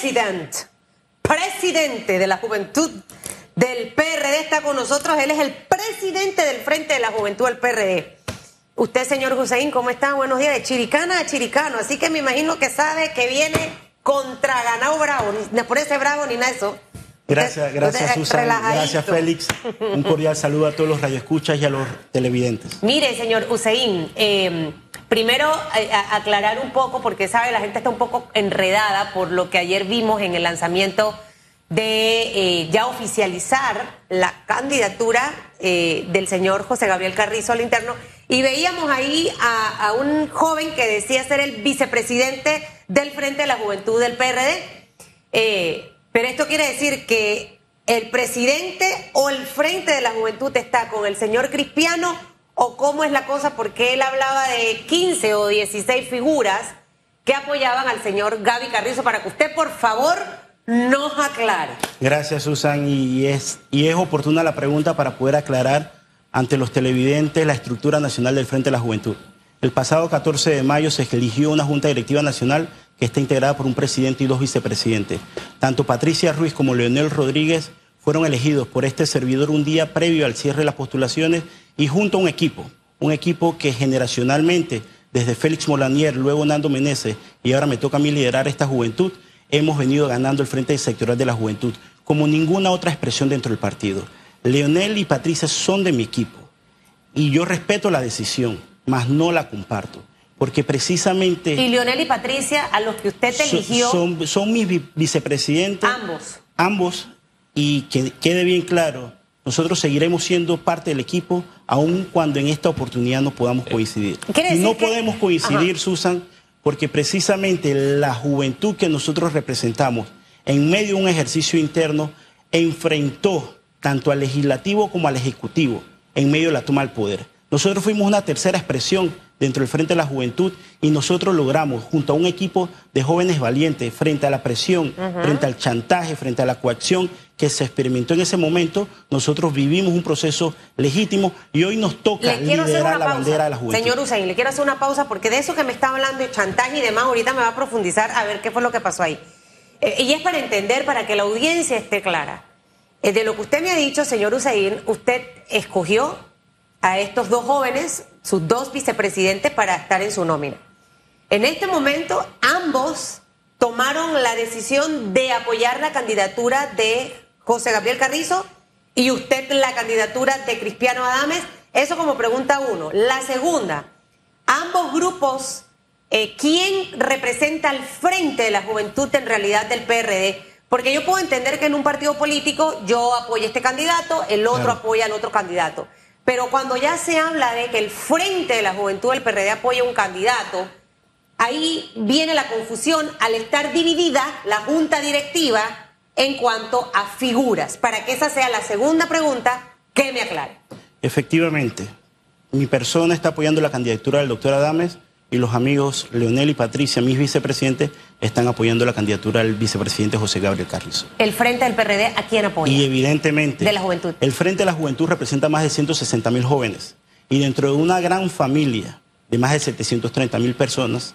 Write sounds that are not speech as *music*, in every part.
president, presidente de la juventud del PRD está con nosotros. Él es el presidente del Frente de la Juventud del PRD. Usted, señor Hussein, ¿cómo está? Buenos días. De Chiricana a Chiricano. Así que me imagino que sabe que viene contra ganado bravo. Ni por ese bravo ni nada de eso. Gracias, gracias Susan, gracias Félix. Un cordial saludo a todos los radioescuchas y a los televidentes. Mire, señor Hussein, eh, primero eh, aclarar un poco, porque sabe, la gente está un poco enredada por lo que ayer vimos en el lanzamiento de eh, ya oficializar la candidatura del señor José Gabriel Carrizo al interno. Y veíamos ahí a, a un joven que decía ser el vicepresidente del Frente de la Juventud del PRD. Pero esto quiere decir que el presidente o el Frente de la Juventud está con el señor Cristiano o cómo es la cosa, porque él hablaba de 15 o 16 figuras que apoyaban al señor Gaby Carrizo, para que usted por favor nos aclare. Gracias Susan, y es, y es oportuna la pregunta para poder aclarar ante los televidentes la estructura nacional del Frente de la Juventud. El pasado 14 de mayo se eligió una Junta Directiva Nacional que está integrada por un presidente y dos vicepresidentes. Tanto Patricia Ruiz como Leonel Rodríguez fueron elegidos por este servidor un día previo al cierre de las postulaciones y junto a un equipo, un equipo que generacionalmente, desde Félix Molanier, luego Nando Meneses y ahora me toca a mí liderar esta juventud, hemos venido ganando el Frente Sectorial de la Juventud, como ninguna otra expresión dentro del partido. Leonel y Patricia son de mi equipo y yo respeto la decisión, mas no la comparto porque precisamente... Y Leonel y Patricia, a los que usted eligió... Son, son, mis vicepresidentes. Ambos. Ambos, y que quede bien claro, nosotros seguiremos siendo parte del equipo, aun cuando en esta oportunidad no podamos coincidir. No podemos coincidir, Susan, porque precisamente la juventud que nosotros representamos, en medio de un ejercicio interno, enfrentó tanto al legislativo como al ejecutivo en medio de la toma del poder. Nosotros fuimos una tercera expresión dentro del Frente de la Juventud y nosotros logramos, junto a un equipo de jóvenes valientes, frente a la presión, frente al chantaje, frente a la coacción que se experimentó en ese momento, nosotros vivimos un proceso legítimo y hoy nos toca liderar la bandera de la juventud. Señor Usain, le quiero hacer una pausa porque de eso que me está hablando de chantaje y demás, ahorita me va a profundizar a ver qué fue lo que pasó ahí. Eh, y es para entender, para que la audiencia esté clara. Eh, de lo que usted me ha dicho, señor Usain, usted escogió a estos dos jóvenes, sus dos vicepresidentes, para estar en su nómina. En este momento, ambos tomaron la decisión de apoyar la candidatura de José Gabriel Carrizo y usted la candidatura de Cristiano Adames. Eso como pregunta uno. La segunda, ambos grupos, eh, ¿quién representa al frente de la juventud en realidad del PRD? Porque yo puedo entender que en un partido político yo apoyo a este candidato, el otro apoya al otro candidato. Pero cuando ya se habla de que el Frente de la Juventud del PRD apoya un candidato, ahí viene la confusión al estar dividida la junta directiva en cuanto a figuras. Para que esa sea la segunda pregunta, que me aclare. Efectivamente, mi persona está apoyando la candidatura del doctor Adames y los amigos Leonel y Patricia, mis vicepresidentes, están apoyando la candidatura del vicepresidente José Gabriel Carrizo. ¿El Frente del PRD a quién apoya? Y evidentemente... De la juventud. El Frente de la Juventud representa más de 160 mil jóvenes. Y dentro de una gran familia de más de 730 mil personas,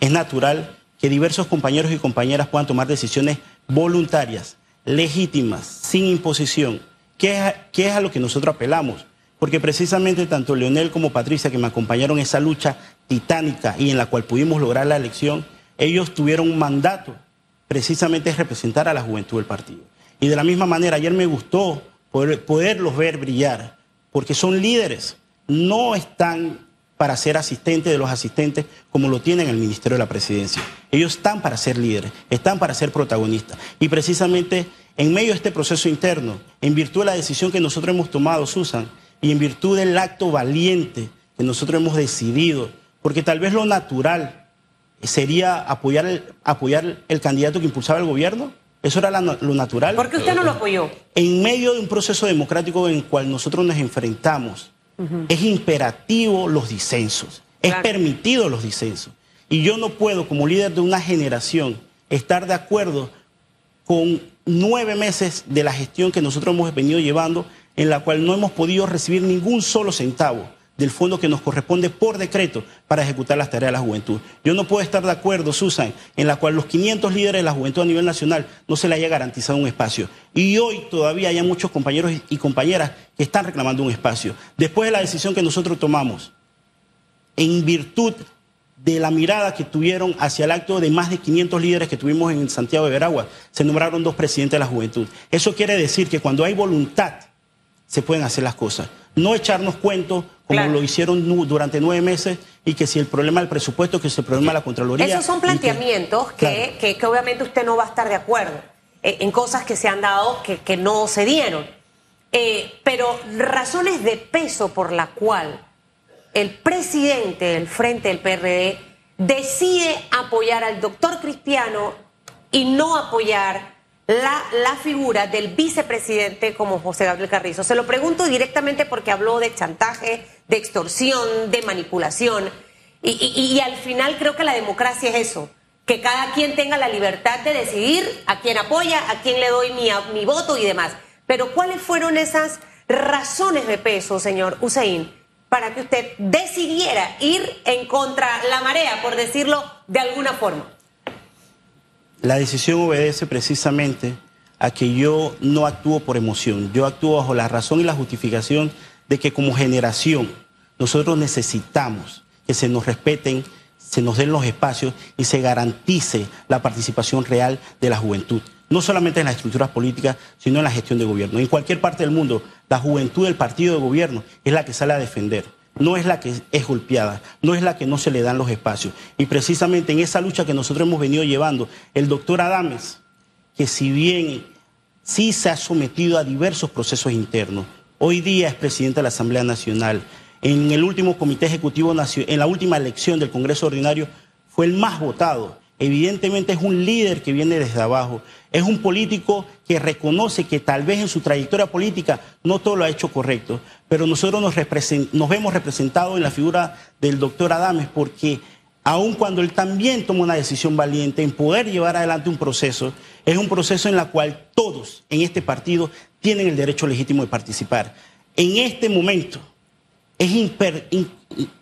es natural que diversos compañeros y compañeras puedan tomar decisiones voluntarias, legítimas, sin imposición, que es a lo que nosotros apelamos porque precisamente tanto Leonel como Patricia, que me acompañaron en esa lucha titánica y en la cual pudimos lograr la elección, ellos tuvieron un mandato, precisamente es representar a la juventud del partido. Y de la misma manera, ayer me gustó poderlos ver brillar, porque son líderes, no están para ser asistentes de los asistentes como lo tienen el Ministerio de la Presidencia. Ellos están para ser líderes, están para ser protagonistas. Y precisamente en medio de este proceso interno, en virtud de la decisión que nosotros hemos tomado, Susan, y en virtud del acto valiente que nosotros hemos decidido, porque tal vez lo natural sería apoyar el, apoyar el candidato que impulsaba el gobierno. Eso era lo natural. ¿Por qué usted no lo apoyó? En medio de un proceso democrático en el cual nosotros nos enfrentamos, es imperativo los disensos, es permitido los disensos. Y yo no puedo, como líder de una generación, estar de acuerdo con nueve meses de la gestión que nosotros hemos venido llevando en la cual no hemos podido recibir ningún solo centavo del fondo que nos corresponde por decreto para ejecutar las tareas de la juventud. Yo no puedo estar de acuerdo, Susan, en la cual los 500 líderes de la juventud a nivel nacional no se le haya garantizado un espacio. Y hoy todavía hay muchos compañeros y compañeras que están reclamando un espacio. Después de la decisión que nosotros tomamos, en virtud de la mirada que tuvieron hacia el acto de más de 500 líderes que tuvimos en Santiago de Veragua, se nombraron dos presidentes de la juventud. Eso quiere decir que cuando hay voluntad, se pueden hacer las cosas. No echarnos cuentos como lo hicieron durante nueve meses y que si el problema del presupuesto, que si el problema de la Contraloría. Esos son planteamientos que, que, obviamente usted no va a estar de acuerdo eh, en cosas que se han dado que, que no se dieron. Eh, pero razones de peso por la cual el presidente del Frente del PRD decide apoyar al doctor Cristiano y no apoyar la, la, figura del vicepresidente como José Gabriel Carrizo. Se lo pregunto directamente porque habló de chantaje, de extorsión, de manipulación. Y, y, al final creo que la democracia es eso, que cada quien tenga la libertad de decidir a quién apoya, a quién le doy mi, mi voto y demás. Pero ¿cuáles fueron esas razones de peso, señor Hussein, para que usted decidiera ir en contra la marea, por decirlo de alguna forma? La decisión obedece precisamente a que yo no actúo por emoción, yo actúo bajo la razón y la justificación de que como generación nosotros necesitamos que se nos respeten, se nos den los espacios y se garantice la participación real de la juventud. No solamente en las estructuras políticas, sino en la gestión de gobierno. En cualquier parte del mundo, la juventud del partido de gobierno es la que sale a defender no es la que es golpeada, no es la que no se le dan los espacios. Y precisamente en esa lucha que nosotros hemos venido llevando, el doctor Adames, que si bien sí se ha sometido a diversos procesos internos, hoy día es presidente de la Asamblea Nacional, en el último comité ejecutivo, en la última elección del Congreso Ordinario, fue el más votado Evidentemente es un líder que viene desde abajo, es un político que reconoce que tal vez en su trayectoria política no todo lo ha hecho correcto, pero nosotros nos, vemos representados en la figura del doctor Adames porque aun cuando él también toma una decisión valiente en poder llevar adelante un proceso, es un proceso en el cual todos en este partido tienen el derecho legítimo de participar. En este momento es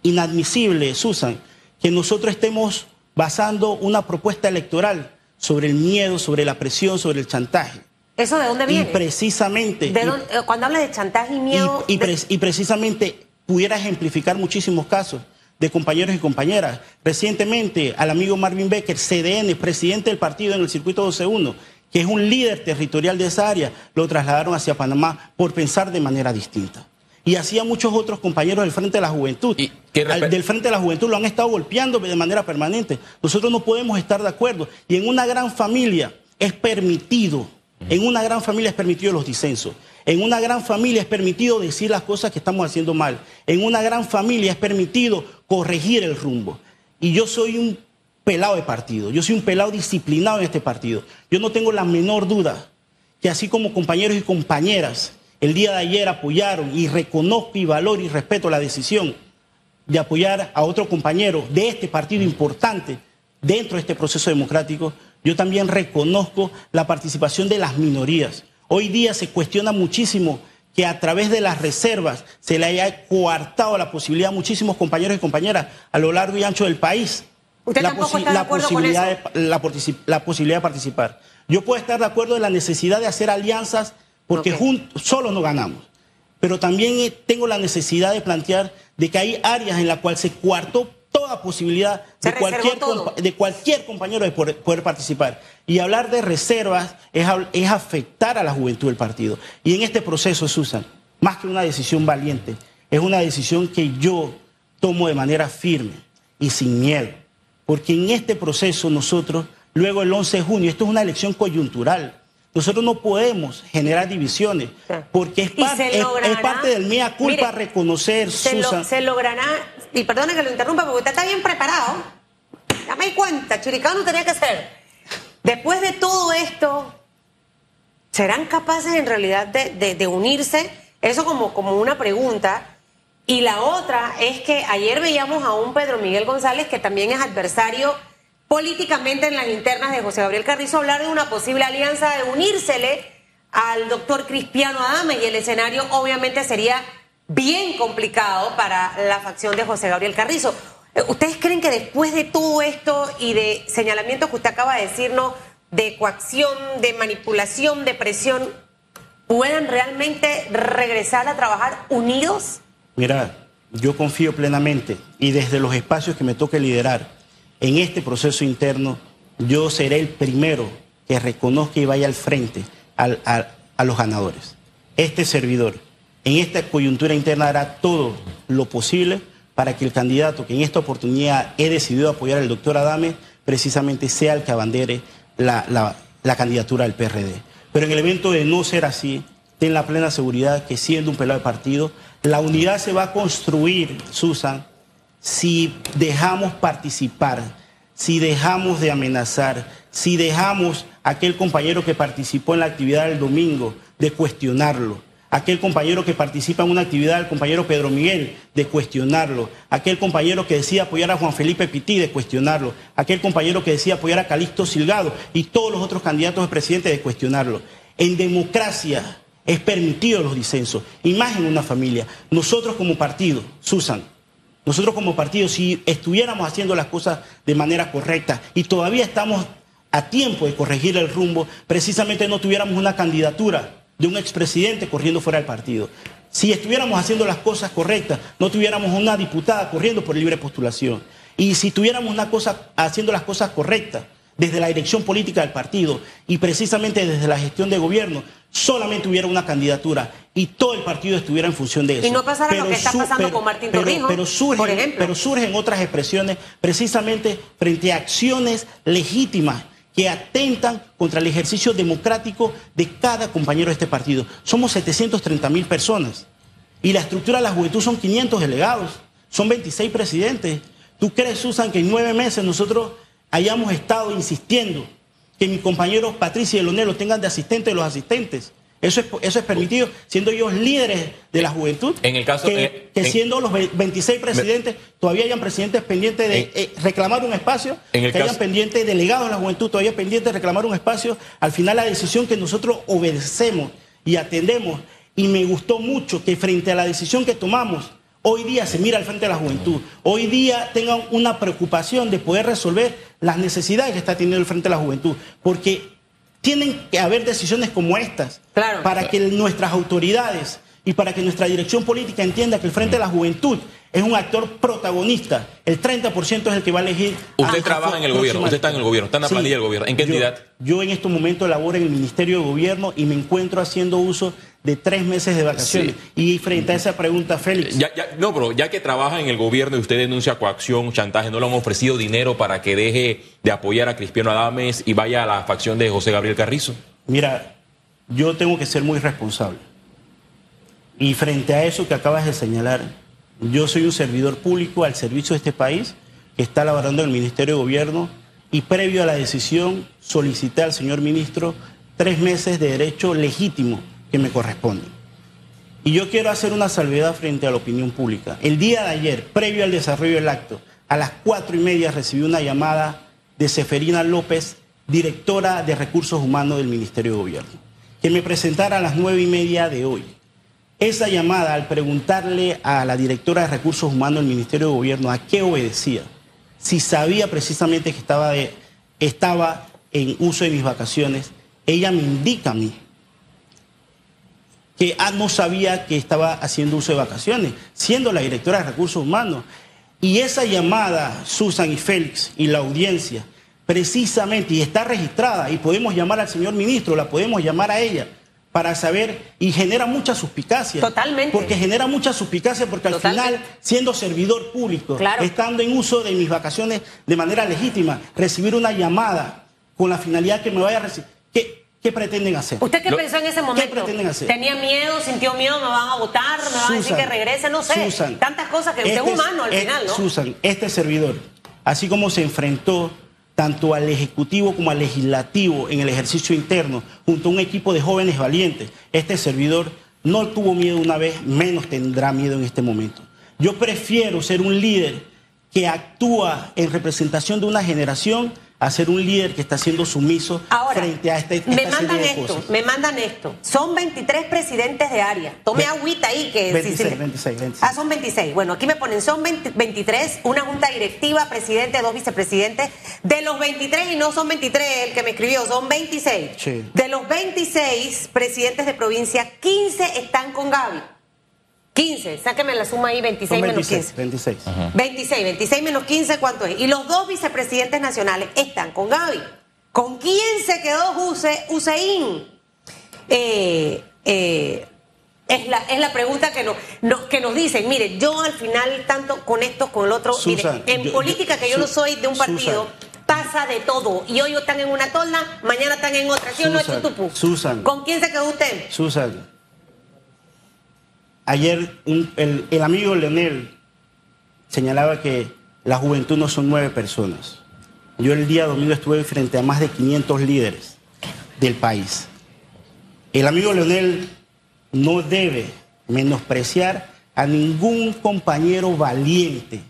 inadmisible, Susan, que nosotros estemos basando una propuesta electoral sobre el miedo, sobre la presión, sobre el chantaje. ¿Eso de dónde viene? Y precisamente... Eh, cuando habla de chantaje y miedo... Y, precisamente pudiera ejemplificar muchísimos casos de compañeros y compañeras. Recientemente al amigo Marvin Becker, CDN, presidente del partido en el circuito 12-1, que es un líder territorial de esa área, lo trasladaron hacia Panamá por pensar de manera distinta y hacía muchos otros compañeros del Frente de la Juventud. ¿Y del Frente de la Juventud lo han estado golpeando de manera permanente. Nosotros no podemos estar de acuerdo. Y en una gran familia es permitido, en una gran familia es permitido los disensos. En una gran familia es permitido decir las cosas que estamos haciendo mal. En una gran familia es permitido corregir el rumbo. Y yo soy un pelado de partido, yo soy un pelado disciplinado en este partido. Yo no tengo la menor duda que así como compañeros y compañeras el día de ayer apoyaron y reconozco y valoro y respeto la decisión de apoyar a otro compañero de este partido importante dentro de este proceso democrático, yo también reconozco la participación de las minorías. Hoy día se cuestiona muchísimo que a través de las reservas se le haya coartado la posibilidad a muchísimos compañeros y compañeras a lo largo y ancho del país. ¿Usted la, posibilidad la posibilidad de participar. Yo puedo estar de acuerdo en la necesidad de hacer alianzas porque solos no ganamos. Pero también eh, tengo la necesidad de plantear de que hay áreas en las cuales se cuartó toda posibilidad de cualquier, de cualquier compañero de poder, participar. Y hablar de reservas es, es afectar a la juventud del partido. Y en este proceso, Susan, más que una decisión valiente, es una decisión que yo tomo de manera firme y sin miedo. Porque en este proceso nosotros, luego el 11 de junio, esto es una elección coyuntural. Nosotros no podemos generar divisiones porque es, parte del mía culpa reconocer, se se logrará, y perdone que lo interrumpa porque usted está bien preparado. Ya me di cuenta, Chiricano tenía que ser. Después de todo esto, ¿serán capaces en realidad de, de unirse? Eso como, como una pregunta. Y la otra es que ayer veíamos a un Pedro Miguel González que también es adversario políticamente en las internas de José Gabriel Carrizo hablar de una posible alianza de unírsele al doctor Cristiano Adame y el escenario obviamente sería bien complicado para la facción de José Gabriel Carrizo. Eh, ¿Ustedes creen que después de todo esto y de señalamientos que usted acaba de decirnos, de coacción, de manipulación, de presión, puedan realmente regresar a trabajar unidos? Mira, yo confío plenamente y desde los espacios que me toque liderar en este proceso interno, yo seré el primero que reconozca y vaya al frente a los ganadores. Este servidor, en esta coyuntura interna, hará todo lo posible para que el candidato que en esta oportunidad he decidido apoyar, el doctor Adame, precisamente sea el que abandere la, la candidatura del PRD. Pero en el evento de no ser así, ten la plena seguridad que siendo un pelado de partido, la unidad se va a construir, Susan, si dejamos participar, si dejamos de amenazar, si dejamos a aquel compañero que participó en la actividad del domingo de cuestionarlo, aquel compañero que participa en una actividad, el compañero Pedro Miguel, de cuestionarlo, aquel compañero que decía apoyar a Juan Felipe Pití, de cuestionarlo, aquel compañero que decía apoyar a Calixto Silgado y todos los otros candidatos de presidente, de cuestionarlo. En democracia es permitido los disensos, y más en una familia. Nosotros como partido, Susan, nosotros como partido, si estuviéramos haciendo las cosas de manera correcta y todavía estamos a tiempo de corregir el rumbo, precisamente no tuviéramos una candidatura de un expresidente corriendo fuera del partido. Si estuviéramos haciendo las cosas correctas, no tuviéramos una diputada corriendo por libre postulación. Y si tuviéramos una cosa haciendo las cosas correctas desde la dirección política del partido y precisamente desde la gestión de gobierno, solamente hubiera una candidatura y todo el partido estuviera en función de eso. Y no pasara lo que está pasando con Martín Torrijos, pero, surgen, pero surgen otras expresiones precisamente frente a acciones legítimas que atentan contra el ejercicio democrático de cada compañero de este partido. Somos 730 mil personas y la estructura de la juventud son 500 delegados, son 26 presidentes. ¿Tú crees, Susan, que en nueve meses nosotros hayamos estado insistiendo que mis compañeros Patricia y Lonelo tengan de asistentes de los asistentes? Eso es, eso es permitido, siendo ellos líderes de la juventud. En el caso que, que siendo los 26 presidentes, todavía hayan presidentes pendientes de eh, reclamar un espacio, que hayan pendientes delegados de la juventud, todavía pendientes de reclamar un espacio. Al final, la decisión que nosotros obedecemos y atendemos, y me gustó mucho que frente a la decisión que tomamos, hoy día se mira al frente de la juventud, hoy día tengan una preocupación de poder resolver las necesidades que está teniendo el frente de la juventud, porque tienen que haber decisiones como estas para que nuestras autoridades y para que nuestra dirección política entienda que el Frente de la Juventud es un actor protagonista. El 30% es el que va a elegir. Usted trabaja en el gobierno, usted está en el gobierno, está en la planilla del gobierno. ¿En qué entidad? Yo en estos momentos laboro en el Ministerio de Gobierno y me encuentro haciendo uso de tres meses de vacaciones. Y frente a esa pregunta, Félix. no, pero ya que trabaja en el gobierno y usted denuncia coacción, chantaje, ¿no le han ofrecido dinero para que deje de apoyar a Cristiano Adames y vaya a la facción de José Gabriel Carrizo? Mira, yo tengo que ser muy responsable. Y frente a eso que acabas de señalar, yo soy un servidor público al servicio de este país que está laborando en el Ministerio de Gobierno y previo a la decisión solicité al señor ministro tres meses de derecho legítimo que me corresponden. Y yo quiero hacer una salvedad frente a la opinión pública. El día de ayer, previo al desarrollo del acto, a las cuatro y media recibí una llamada de Seferina López, directora de Recursos Humanos del Ministerio de Gobierno, que me presentara a las nueve y media de hoy esa llamada, al preguntarle a la directora de Recursos Humanos del Ministerio de Gobierno a qué obedecía, si sabía precisamente que estaba, estaba en uso de mis vacaciones, ella me indica a mí que no sabía que estaba haciendo uso de vacaciones, siendo la directora de Recursos Humanos. Y esa llamada, Susan y Félix, y la audiencia, precisamente, y está registrada, y podemos llamar al señor ministro, la podemos llamar a ella para saber y genera mucha suspicacia. Totalmente. Porque genera mucha suspicacia porque al final, siendo servidor público, estando en uso de mis vacaciones de manera legítima, recibir una llamada con la finalidad que me vaya a recibir. ¿Qué, ¿Qué pretenden hacer? ¿Usted qué pensó en ese momento? ¿Qué pretenden hacer? ¿Tenía miedo? ¿Sintió miedo? ¿Me van a votar? ¿Me van a decir que regrese? No sé. Susan, Tantas cosas que usted es este humano al final, ¿no? Susan, este servidor, así como se enfrentó tanto al Ejecutivo como al Legislativo en el ejercicio interno, junto a un equipo de jóvenes valientes. Este servidor no tuvo miedo una vez, menos tendrá miedo en este momento. Yo prefiero ser un líder que actúa en representación de una generación a ser un líder que está siendo sumiso frente a este, esta me mandan de esto, cosas. me mandan esto. Son 23 presidentes de área. Tome Ve- agüita ahí que 26, si se le- 26, 26. Ah, son 26. Bueno, aquí me ponen son 20 23, una junta directiva, presidente, dos vicepresidentes. De los 23 y no son 23 el que me escribió, son 26. Sí. De los 26 presidentes de provincia, 15 están con Gaby. 15, sáqueme la suma ahí, 26 Son menos 26, 15. 26. 26, 26 menos 15, ¿cuánto es? Y los dos vicepresidentes nacionales están con Gaby. ¿Con quién se quedó Huse- Hussein? Eh, eh, es, la, es la pregunta que, no, no- que nos dicen. Mire, yo al final, tanto con esto, con el otro, mire, en yo- política, que yo no soy de un partido, Susan. pasa de todo. Y hoy están en una tolda, mañana están en otra. ¿Sí o no es Susan, tutupú? Susan. ¿Con quién se quedó usted? Susan, ayer el, el amigo Leonel señalaba que la juventud no son nueve personas. Yo el día domingo estuve frente a más de 500 líderes del país. El amigo Leonel no debe menospreciar a ningún compañero valiente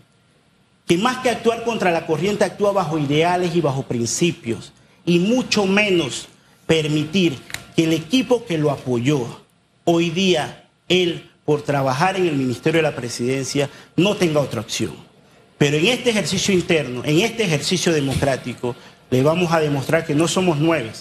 que más que actuar contra la corriente actúa bajo ideales y bajo principios, y mucho menos permitir que el equipo que lo apoyó, hoy día él, por trabajar en el Ministerio de la Presidencia, no tenga otra opción. Pero en este ejercicio interno, en este ejercicio democrático, le vamos a demostrar que no somos nueve,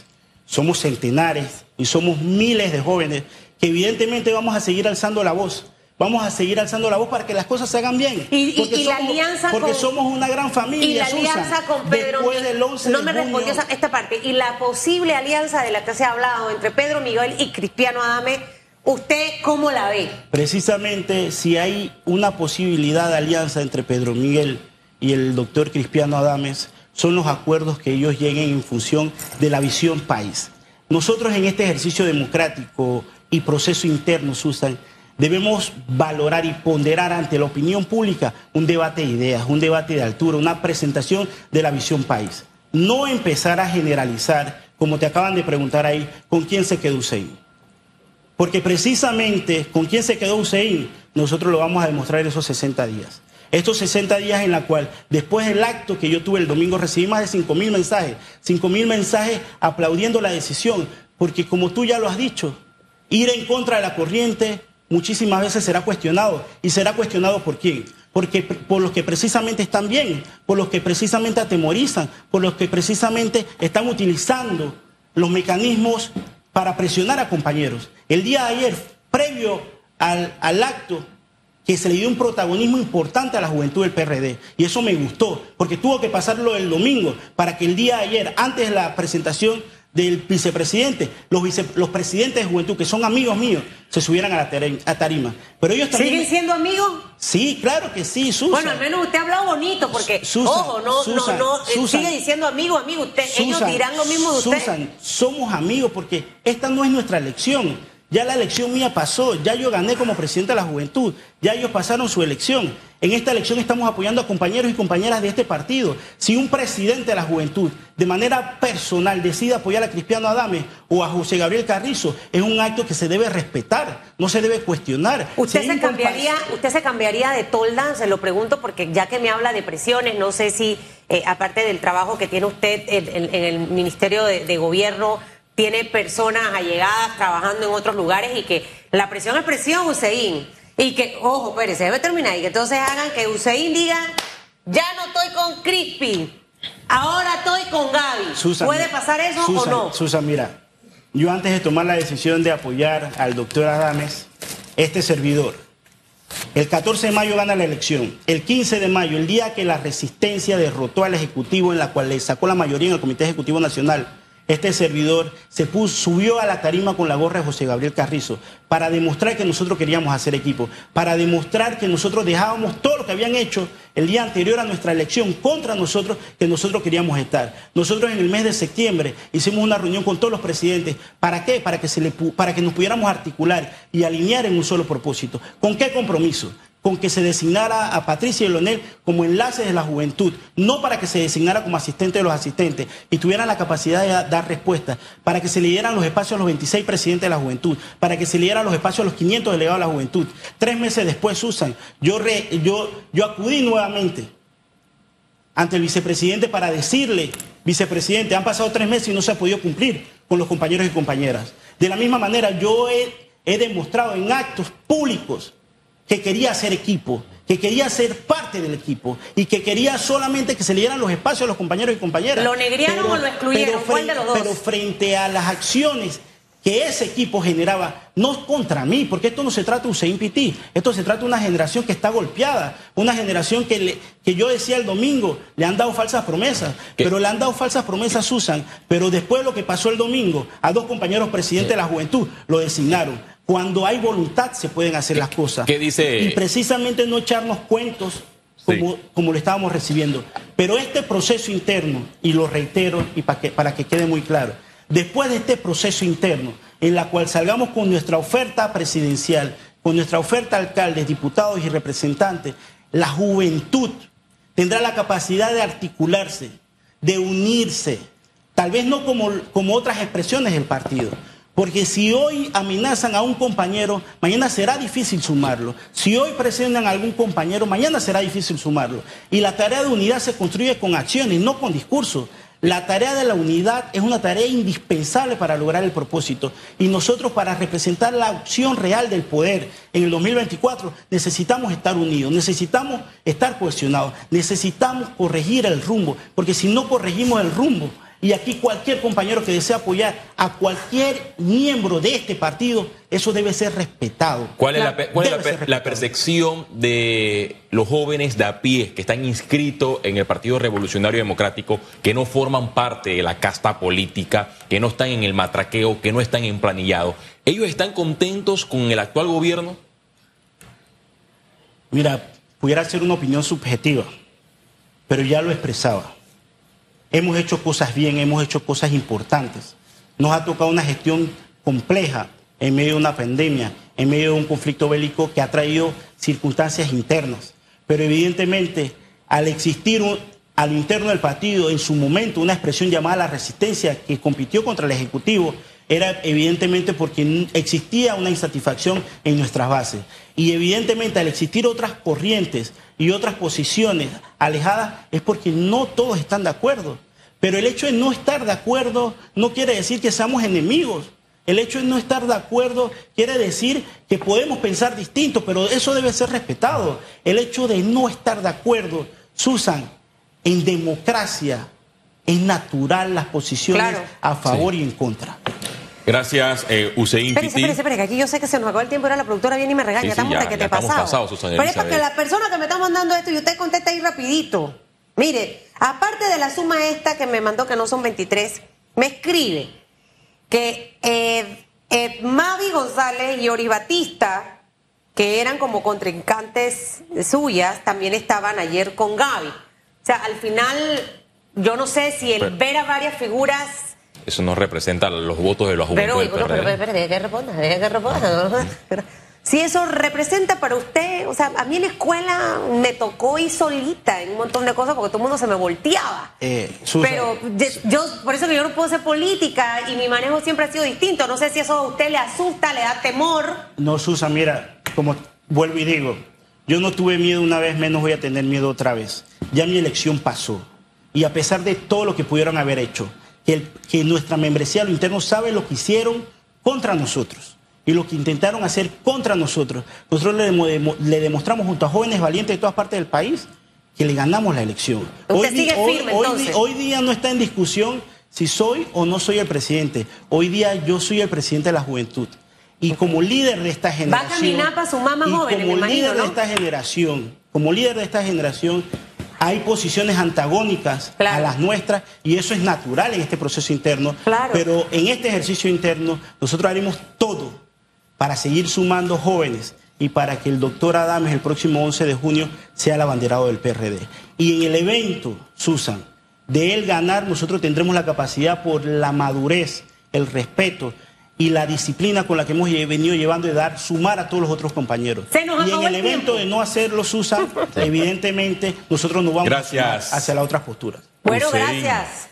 somos centenares y somos miles de jóvenes que evidentemente vamos a seguir alzando la voz. Vamos a seguir alzando la voz para que las cosas se hagan bien. Y- Porque y somos- alianza Porque con- somos una gran familia. Y la Susan. alianza con Pedro Después del 11 no de me junio, respondió esta parte. Y la posible alianza de la que se ha hablado entre Pedro Miguel y Cristiano Adame, ¿usted cómo la ve? Precisamente si hay una posibilidad de alianza entre Pedro Miguel y el doctor Cristiano Adames, son los acuerdos que ellos lleguen en función de la visión país. Nosotros en este ejercicio democrático y proceso interno, Susan, debemos valorar y ponderar ante la opinión pública un debate de ideas, un debate de altura, una presentación de la visión país. No empezar a generalizar, como te acaban de preguntar ahí, con quién se quedó Hussein. Porque precisamente con quién se quedó Hussein, nosotros lo vamos a demostrar en esos 60 días. Estos 60 días en la cual, después del acto que yo tuve el domingo, recibí más de 5 mil mensajes. 5 mil mensajes aplaudiendo la decisión. Porque como tú ya lo has dicho, ir en contra de la corriente muchísimas veces será cuestionado. ¿Y será cuestionado por quién? Porque por los que precisamente están bien, por los que precisamente atemorizan, por los que precisamente están utilizando los mecanismos para presionar a compañeros. El día de ayer, previo al, al acto, que se le dio un protagonismo importante a la juventud del PRD. Y eso me gustó, porque tuvo que pasarlo el domingo para que el día de ayer, antes de la presentación del vicepresidente, los, vice- los presidentes de juventud, que son amigos míos, se subieran a la a tarima. Pero ellos también... ¿Siguen siendo amigos? Sí, claro que sí, Susan. Bueno, al menos usted ha hablado bonito, porque, Susan, ojo, no, Susan, no, no, eh, Susan. sigue diciendo amigo, amigo, usted, ellos dirán lo mismo de usted. Susan, somos amigos porque esta no es nuestra elección. Ya la elección mía pasó, ya yo gané como presidente de la juventud, ya ellos pasaron su elección. En esta elección estamos apoyando a compañeros y compañeras de este partido. Si un presidente de la juventud de manera personal decide apoyar a Cristiano Adame o a José Gabriel Carrizo, es un acto que se debe respetar, no se debe cuestionar. ¿Usted Si se, cambiaría, ¿Usted se cambiaría de tolda? Se lo pregunto porque ya que me habla de presiones, no sé si, eh, aparte del trabajo que tiene usted en, en- en el Ministerio de, de Gobierno, tiene personas allegadas trabajando en otros lugares y que la presión es presión, Hussein. Y que, ojo, Pérez, se debe terminar y que entonces hagan que Hussein diga, ya no estoy con Crispy, ahora estoy con Gaby. Susan, ¿Puede pasar eso Susan, o no? Susan, mira, yo antes de tomar la decisión de apoyar al doctor Adames, este servidor, el 14 de mayo gana la elección. El 15 de mayo, el día que la resistencia derrotó al Ejecutivo, en la cual le sacó la mayoría en el Comité Ejecutivo Nacional, este servidor se subió a la tarima con la gorra de José Gabriel Carrizo para demostrar que nosotros queríamos hacer equipo, para demostrar que nosotros dejábamos todo lo que habían hecho el día anterior a nuestra elección contra nosotros, que nosotros queríamos estar. Nosotros en el mes de septiembre hicimos una reunión con todos los presidentes. ¿Para qué? Para que, se le, para que nos pudiéramos articular y alinear en un solo propósito. ¿Con qué compromiso? Con que se designara a Patricia y Leonel como enlaces de la juventud, no para que se designara como asistente de los asistentes y tuvieran la capacidad de da- dar respuestas, para que se le dieran los espacios a los 26 presidentes de la juventud, para que se le dieran los espacios a los 500 delegados de la juventud. Tres meses después, Susan, yo, yo, yo acudí nuevamente ante el vicepresidente para decirle, vicepresidente, han pasado tres meses y no se ha podido cumplir con los compañeros y compañeras. De la misma manera, yo he demostrado en actos públicos que quería hacer equipo, que quería ser parte del equipo y que quería solamente que se le dieran los espacios a los compañeros y compañeras. ¿Lo negriaron o lo excluyeron? ¿Cuál de los dos? Pero frente a las acciones que ese equipo generaba, no contra mí, porque esto no se trata de un CIMPT, esto se trata de una generación que está golpeada, una generación que, le- que yo decía el domingo, le han dado falsas promesas, ¿Qué? pero le han dado falsas promesas, Susan, pero después de lo que pasó el domingo, a dos compañeros presidentes de la juventud lo designaron. Cuando hay voluntad se pueden hacer las cosas. qué dice? Y precisamente no echarnos cuentos como, como lo estábamos recibiendo. Pero este proceso interno, y lo reitero y para que, para que quede muy claro, después de este proceso interno, en la cual salgamos con nuestra oferta presidencial, con nuestra oferta a alcaldes, diputados y representantes, la juventud tendrá la capacidad de articularse, de unirse, tal vez no como, como otras expresiones del partido. Porque si hoy amenazan a un compañero, mañana será difícil sumarlo. Si hoy presionan a algún compañero, mañana será difícil sumarlo. Y la tarea de unidad se construye con acciones, no con discursos. La tarea de la unidad es una tarea indispensable para lograr el propósito. Y nosotros para representar la opción real del poder en el 2024 necesitamos estar unidos, necesitamos estar cohesionados, necesitamos corregir el rumbo. Porque si no corregimos el rumbo, y aquí cualquier compañero que desee apoyar a cualquier miembro de este partido, eso debe ser respetado. ¿Cuál es, la, cuál es percepción de los jóvenes de a pie que están inscritos en el Partido Revolucionario Democrático, que no forman parte de la casta política, que no están en el matraqueo, que no están emplanillados? ¿Ellos están contentos con el actual gobierno? Mira, pudiera ser una opinión subjetiva, pero ya lo expresaba. Hemos hecho cosas bien, hemos hecho cosas importantes. Nos ha tocado una gestión compleja en medio de una pandemia, en medio de un conflicto bélico que ha traído circunstancias internas. Pero evidentemente, al existir un- a lo interno del partido en su momento una expresión llamada la resistencia que compitió contra el Ejecutivo, era evidentemente porque existía una insatisfacción en nuestras bases. Y evidentemente al existir otras corrientes y otras posiciones alejadas es porque no todos están de acuerdo. Pero el hecho de no estar de acuerdo no quiere decir que seamos enemigos. El hecho de no estar de acuerdo quiere decir que podemos pensar distinto, pero eso debe ser respetado. El hecho de no estar de acuerdo, Susan, en democracia es natural las posiciones Claro. a favor y en contra. Gracias, eh, Hussein Espérese, Piti. espérese, espérese, que aquí yo sé que se nos acabó el tiempo, ahora la productora viene y me regaña, Sí, sí, estamos ya- que te estamos pasado. Susana Pero es para que la persona que me está mandando esto y usted contesta ahí rapidito. Mire, aparte de la suma esta que me mandó, que no son 23, me escribe que eh, eh, Mavi González y Ori Batista, que eran como contrincantes suyas, también estaban ayer con Gaby. O sea, al final, yo no sé si el Pero- ver a varias figuras Eso no representa los votos de juventud pero, del pero, pero, deje que responda, deje que responda. ¿no? Pero, si eso representa para usted, o sea, a mí en la escuela me tocó ir solita en un montón de cosas porque todo el mundo se me volteaba. Eh, Susan, Pero ye- yo, por eso que yo no puedo hacer política y mi manejo siempre ha sido distinto. No sé si eso a usted le asusta, le da temor. No, Susan, mira, como vuelvo y digo, yo no tuve miedo una vez, menos voy a tener miedo otra vez. Ya mi elección pasó. Y a pesar de todo lo que pudieron haber hecho, que, el- que nuestra membresía a lo interno sabe lo que hicieron contra nosotros y lo que intentaron hacer contra nosotros. Nosotros le, demo- demo- le demostramos junto a jóvenes valientes de todas partes del país que le ganamos la elección. Sigue hoy- firme, hoy di- entonces. hoy día no está en discusión si soy o no soy el presidente. Hoy día yo soy el presidente de la juventud. Y como líder de esta generación. caminar pa' sumar más y jóvenes, Como me imagino, líder de esta generación, como líder de esta generación, hay posiciones antagónicas Claro. a las nuestras y eso es natural en este proceso interno. Claro. Pero en este ejercicio interno nosotros haremos todo para seguir sumando jóvenes y para que el doctor Adames el próximo 11 de junio sea el abanderado del PRD. Y en el evento, Susan, de él ganar, nosotros tendremos la capacidad por la madurez, el respeto y la disciplina con la que hemos venido llevando de dar, sumar a todos los otros compañeros. Se nos y en el el evento de no hacerlo, Susan, *laughs* evidentemente nosotros nos vamos a Gracias. sumar hacia las otras posturas. Bueno, gracias.